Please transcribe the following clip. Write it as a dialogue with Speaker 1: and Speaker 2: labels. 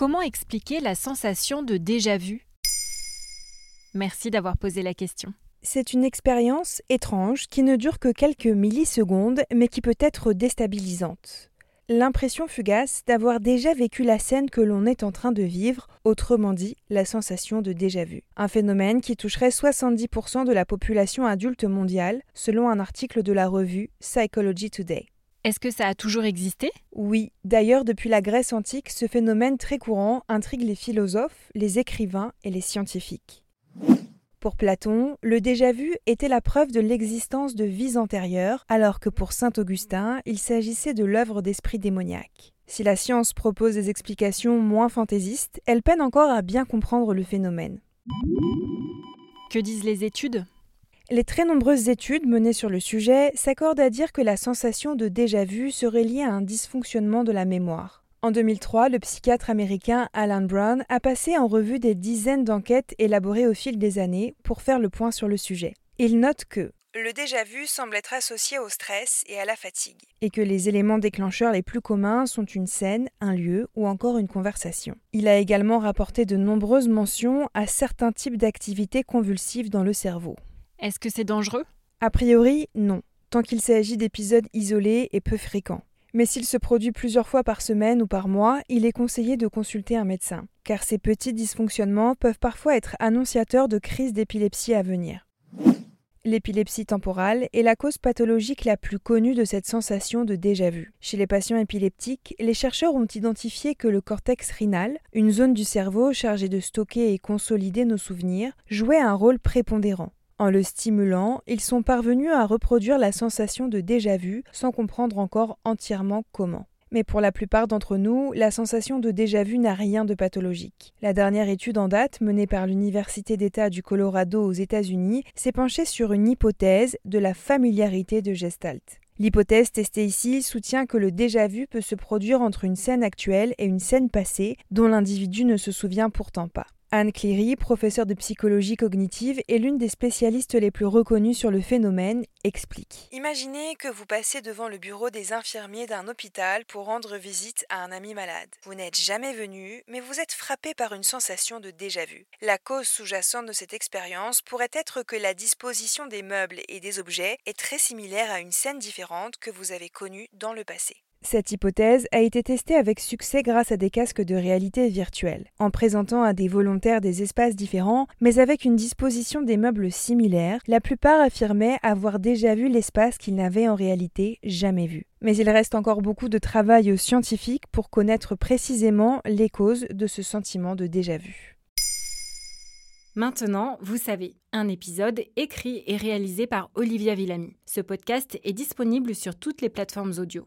Speaker 1: Comment expliquer la sensation de déjà-vu? Merci d'avoir posé la question.
Speaker 2: C'est une expérience étrange qui ne dure que quelques millisecondes mais qui peut être déstabilisante. L'impression fugace d'avoir déjà vécu la scène que l'on est en train de vivre, autrement dit la sensation de déjà-vu. Un phénomène qui toucherait 70% de la population adulte mondiale, selon un article de la revue Psychology Today.
Speaker 1: Est-ce que ça a toujours existé?
Speaker 2: Oui, d'ailleurs depuis la Grèce antique, ce phénomène très courant intrigue les philosophes, les écrivains et les scientifiques. Pour Platon, le déjà-vu était la preuve de l'existence de vies antérieures, alors que pour saint Augustin, il s'agissait de l'œuvre d'esprit démoniaque. Si la science propose des explications moins fantaisistes, elle peine encore à bien comprendre le phénomène.
Speaker 1: Que disent les études?
Speaker 2: Les très nombreuses études menées sur le sujet s'accordent à dire que la sensation de déjà-vu serait liée à un dysfonctionnement de la mémoire. En 2003, le psychiatre américain Alan Brown a passé en revue des dizaines d'enquêtes élaborées au fil des années pour faire le point sur le sujet. Il note que le déjà-vu semble être associé au stress et à la fatigue, et que les éléments déclencheurs les plus communs sont une scène, un lieu ou encore une conversation. Il a également rapporté de nombreuses mentions à certains types d'activités convulsives dans le cerveau.
Speaker 1: Est-ce que c'est dangereux?
Speaker 2: A priori, non, tant qu'il s'agit d'épisodes isolés et peu fréquents. Mais s'il se produit plusieurs fois par semaine ou par mois, il est conseillé de consulter un médecin, car ces petits dysfonctionnements peuvent parfois être annonciateurs de crises d'épilepsie à venir. L'épilepsie temporale est la cause pathologique la plus connue de cette sensation de déjà-vu. Chez les patients épileptiques, les chercheurs ont identifié que le cortex rhinal, une zone du cerveau chargée de stocker et consolider nos souvenirs, jouait un rôle prépondérant. En le stimulant, ils sont parvenus à reproduire la sensation de déjà-vu sans comprendre encore entièrement comment. Mais pour la plupart d'entre nous, la sensation de déjà-vu n'a rien de pathologique. La dernière étude en date, menée par l'Université d'État du Colorado aux États-Unis, s'est penchée sur une hypothèse de la familiarité de Gestalt. L'hypothèse testée ici soutient que le déjà-vu peut se produire entre une scène actuelle et une scène passée dont l'individu ne se souvient pourtant pas. Anne Cleary, professeure de psychologie cognitive et l'une des spécialistes les plus reconnues sur le phénomène, explique. Imaginez que vous passez devant le bureau des infirmiers d'un hôpital pour rendre visite à un ami malade. Vous n'êtes jamais venu, mais vous êtes frappé par une sensation de déjà-vu. La cause sous-jacente de cette expérience pourrait être que la disposition des meubles et des objets est très similaire à une scène différente que vous avez connue dans le passé. Cette hypothèse a été testée avec succès grâce à des casques de réalité virtuelle, en présentant à des volontaires des espaces différents, mais avec une disposition des meubles similaires, la plupart affirmaient avoir déjà vu l'espace qu'ils n'avaient en réalité jamais vu. Mais il reste encore beaucoup de travail scientifique pour connaître précisément les causes de ce sentiment de déjà-vu.
Speaker 1: Maintenant, vous savez, un épisode écrit et réalisé par Olivia Villamy. Ce podcast est disponible sur toutes les plateformes audio.